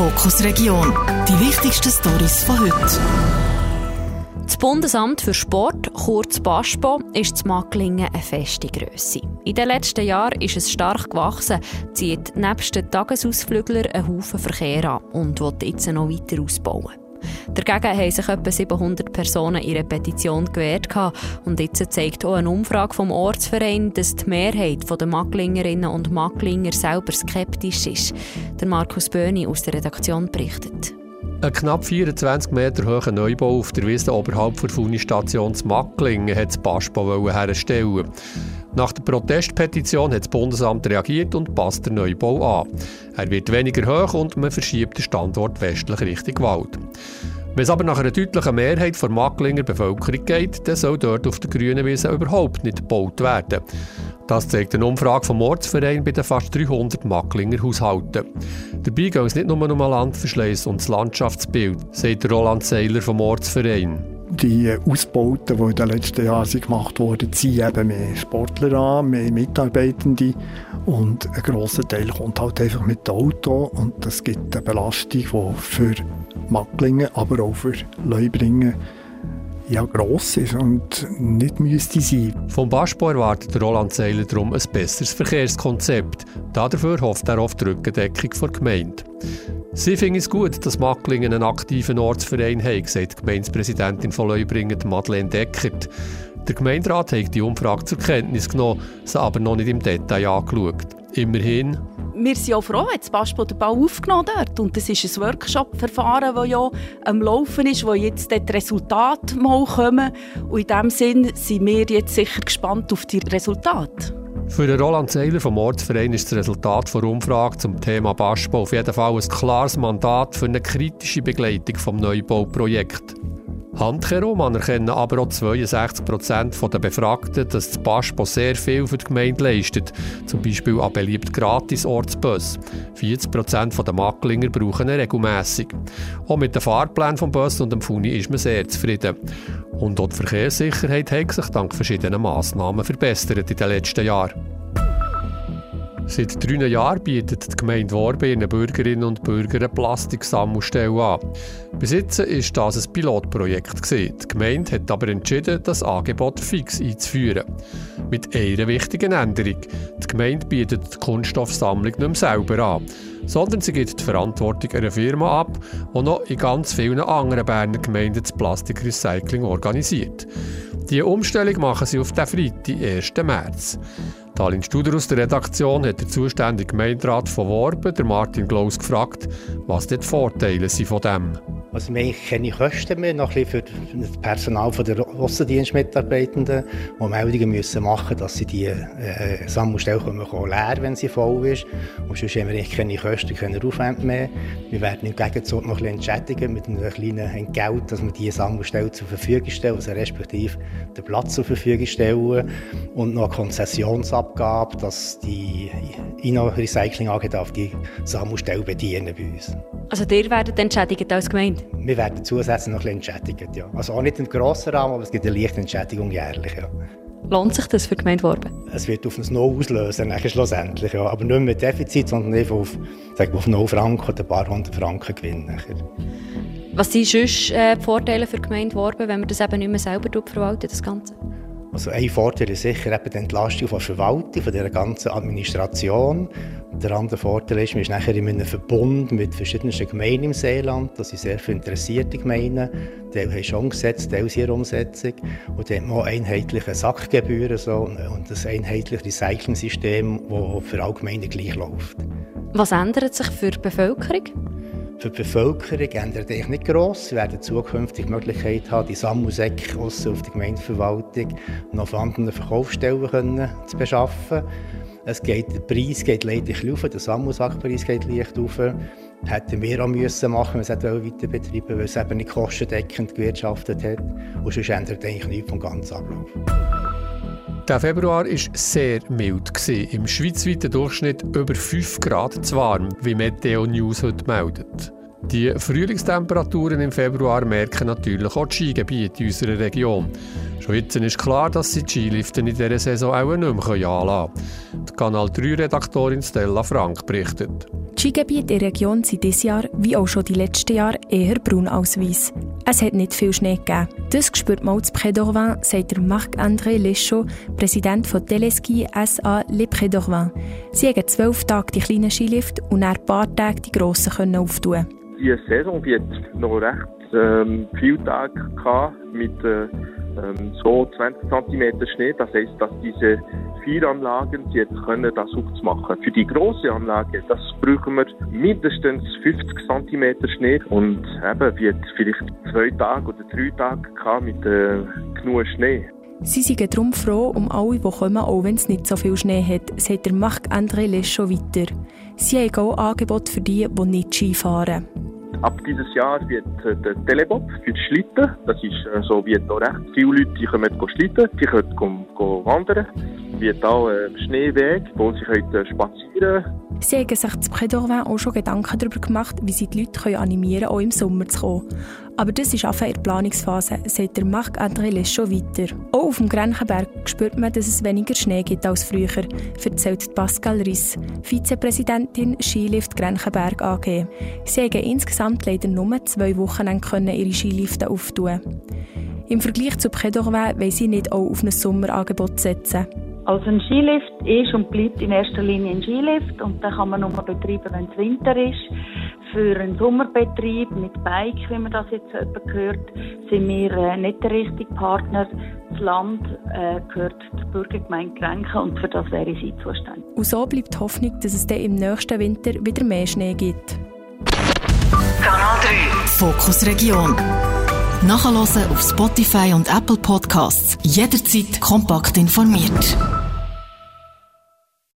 Fokus Region. Die wichtigsten Stories von heute. Das Bundesamt für Sport, kurz BASPO, ist zu Macklingen eine feste Grösse. In den letzten Jahren ist es stark gewachsen, zieht nebst den Tagesausflüglern einen Haufen Verkehr an und will jetzt noch weiter ausbauen. Dagegen haben sich etwa 700 Personen ihre Petition gewehrt und jetzt zeigt auch eine Umfrage vom Ortsverein, dass die Mehrheit der Macklingerinnen und Macklinger selber skeptisch ist. Der Markus Böhni aus der Redaktion berichtet. Ein knapp 24 Meter hoher Neubau auf der Wiese oberhalb der Unistation Macklingen hat das Baspo herstellen. Nach der Protestpetition hat das Bundesamt reagiert und passt den Neubau an. Er wird weniger hoch und man verschiebt den Standort westlich Richtung Wald. Wenn es aber nach einer deutlichen Mehrheit der Macklinger Bevölkerung geht, dann soll dort auf der grünen Wiese überhaupt nicht gebaut werden. Das zeigt eine Umfrage vom Ortsverein bei den fast 300 Macklinger Haushalten. Dabei geht es nicht nur um Landverschleiß und das Landschaftsbild, sagt Roland Seiler vom Ortsverein. Die Ausbauten, die in den letzten Jahren gemacht wurden, ziehen eben mehr Sportler an, mehr Mitarbeitende und ein grosser Teil kommt halt einfach mit dem Auto und das gibt eine Belastung, die für Macklingen, aber auch für Leubringen ja gross ist und nicht müsste sein. Vom Baspo erwartet Roland Seiler darum ein besseres Verkehrskonzept. Dafür hofft er auf die Rückendeckung der Gemeinde. Sie finden es gut, dass Macklingen einen aktiven Ortsverein hat, sagt die Gemeindepräsidentin von Leubringen, Madeleine Deckert. Der Gemeinderat hat die Umfrage zur Kenntnis genommen, sie aber noch nicht im Detail angeschaut. Immerhin wir sind auch froh, dass Baspo den Bau aufgenommen dort. Und das ist ein Workshop-Verfahren, das ja am Laufen ist, wo jetzt die Resultate mal kommen. Und in diesem Sinn sind wir jetzt sicher gespannt auf die Resultate. Für Roland Seiler vom Ortsverein ist das Resultat der Umfrage zum Thema Baspo auf jeden Fall ein klares Mandat für eine kritische Begleitung des Neubauprojekts. Handkehrum anerkennen aber auch 62 Prozent der Befragten, dass das Baspo sehr viel für die Gemeinde leistet, zum Beispiel an beliebt gratis Ortsbus. 40 Prozent der Macklinger brauchen ihn regelmässig. Auch mit dem Fahrplan vom Bus und dem Funi ist man sehr zufrieden. Und auch die Verkehrssicherheit hat sich dank verschiedener Massnahmen verbessert in den letzten Jahren. Seit drei Jahren bietet die Gemeinde Worbe ihren Bürgerinnen und Bürgern eine Plastiksammelstelle an. Bis jetzt war das ein Pilotprojekt. Die Gemeinde hat aber entschieden, das Angebot fix einzuführen. Mit einer wichtigen Änderung. Die Gemeinde bietet die Kunststoffsammlung nicht mehr selber an, sondern sie gibt die Verantwortung einer Firma ab, die noch in ganz vielen anderen Berner Gemeinden das Plastikrecycling organisiert. Diese Umstellung machen sie auf den Freitag, 1. März. Stalin Studer aus der Redaktion hat der zuständige Gemeinderat von Worben, Martin Glaus, gefragt, was die Vorteile sind von dem. Also wir haben keine Kosten mehr, noch ein für das Personal der Aussendienstmitarbeitenden, die Meldungen müssen machen dass sie die äh, Sammelstelle können leer wenn sie voll ist. Und sonst haben wir keine Kosten, keine Aufwände mehr. Wir werden im Gegenzug noch ein entschädigen mit einem kleinen Entgelt, dass wir diese Sammelstelle zur Verfügung stellen, also respektive den Platz zur Verfügung stellen und noch eine Konzessionsabgabe, dass die Inno-Recycling AG die Sammelstelle bedienen bei uns. Also ihr werdet entschädigt als Gemeinde? Wir werden zusätzlich noch ein bisschen entschädigt, ja. Also auch nicht im grossen Rahmen, aber es gibt eine leichte Entschädigung jährlich, ja. Lohnt sich das für die Gemeinde Worben? Es wird auf ein No auslösen, schlussendlich, ja. Aber nicht mit Defizit, sondern einfach auf, sagen wir, auf 0 Franken oder ein paar hundert Franken Gewinn nachher. Was sind sonst äh, die Vorteile für die Gemeinde Worben, wenn man das eben nicht mehr selber verwaltet, das Ganze? Also ein Vorteil ist sicher eben die Entlastung von der Verwaltung, von der ganzen Administration. Der andere Vorteil ist, man ist nachher in einem Verbund mit verschiedenen Gemeinden im Seeland. Das sind sehr viele interessierte Gemeinden. Die haben schon umgesetzt, die ihre Umsetzung. Und die haben auch einheitliche Sackgebühren so, und ein einheitliches Recycling-System, das für alle Gemeinden gleich läuft. Was ändert sich für die Bevölkerung? Für die Bevölkerung ändert sich nicht gross. Sie werden zukünftig die Möglichkeit haben, die Sammelsäcke auf die Gemeindeverwaltung noch auf anderen Verkaufsstellen können zu beschaffen. Es geht, der Preis geht leider rauf, der Sammelsackpreis geht leicht rauf. Hätten wir auch müssen machen, wenn wir es weiter betreiben weil es eben nicht kostendeckend gewirtschaftet hat. Und sonst ändert eigentlich nichts vom ganzen Ablauf. Der Februar war sehr mild. Im schweizweiten Durchschnitt über 5 Grad zu warm, wie Meteo News heute meldet. Die Frühlingstemperaturen im Februar merken natürlich auch die Skigebiete unserer Region. Schon jetzt ist klar, dass sie die Skilifte in dieser Saison auch nicht mehr anlassen können. Die Kanal 3-Redaktorin Stella Frank berichtet. Die Skigebiete der Region sind dieses Jahr, wie auch schon die letzten Jahre, eher braun als weiß. Es hat nicht viel Schnee gegeben. Das spürt man zu Près d'Orvin, sagt Marc-André Leschot, Präsident von Teleski SA Le Près d'Orvin. Sie haben zwölf Tage die kleinen Skilift und ein paar Tagen die grossen können auftun. Die Saison wird noch recht ähm, viele Tage mit äh, ähm, so 20 cm Schnee. Das heißt, dass diese vier Anlagen jetzt können das aufzumachen. Für die große Anlage, das brauchen wir mindestens 50 cm Schnee und eben wird vielleicht zwei Tage oder drei Tage mit äh, genug Schnee. Sie sind darum froh um alle, die kommen, auch wenn es nicht so viel Schnee hat, sagt der Marc-André Leschot weiter. Sie haben auch Angebote für die, die nicht Ski fahren. Ab dieses Jahr wird äh, der Telebob für die Schlitten, das ist äh, so, wird noch recht viele Leute, die können schlitten, die können go, wandern, auch ein Schneeweg, wo sie können spazieren Sie haben sich zu Prédorvin auch schon Gedanken darüber gemacht, wie sie die Leute animieren können, auch im Sommer zu kommen. Aber das ist einfach in der Planungsphase, sagt der Marc-André Leschot weiter. Auch auf dem Grenchenberg spürt man, dass es weniger Schnee gibt als früher, erzählt Pascal Riss, Vizepräsidentin Skilift Grenchenberg AG. Sie haben insgesamt leider nur zwei Wochen ihre Skilifte auftun. Im Vergleich zu Prédorvin wollen sie nicht auch auf ein Sommerangebot setzen. Also ein Skilift ist und bleibt in erster Linie ein Skilift und den kann man nur betreiben, wenn es Winter ist. Für einen Sommerbetrieb mit Bike, wie man das jetzt gehört, sind wir äh, nicht der richtige Partner. Das Land äh, gehört der Bürgergemeinde Grenken und für das wäre sie zuständig. Und so bleibt die Hoffnung, dass es dann im nächsten Winter wieder mehr Schnee gibt. Kanal 3 Fokus Region Nachhören auf Spotify und Apple Podcasts. Jederzeit kompakt informiert.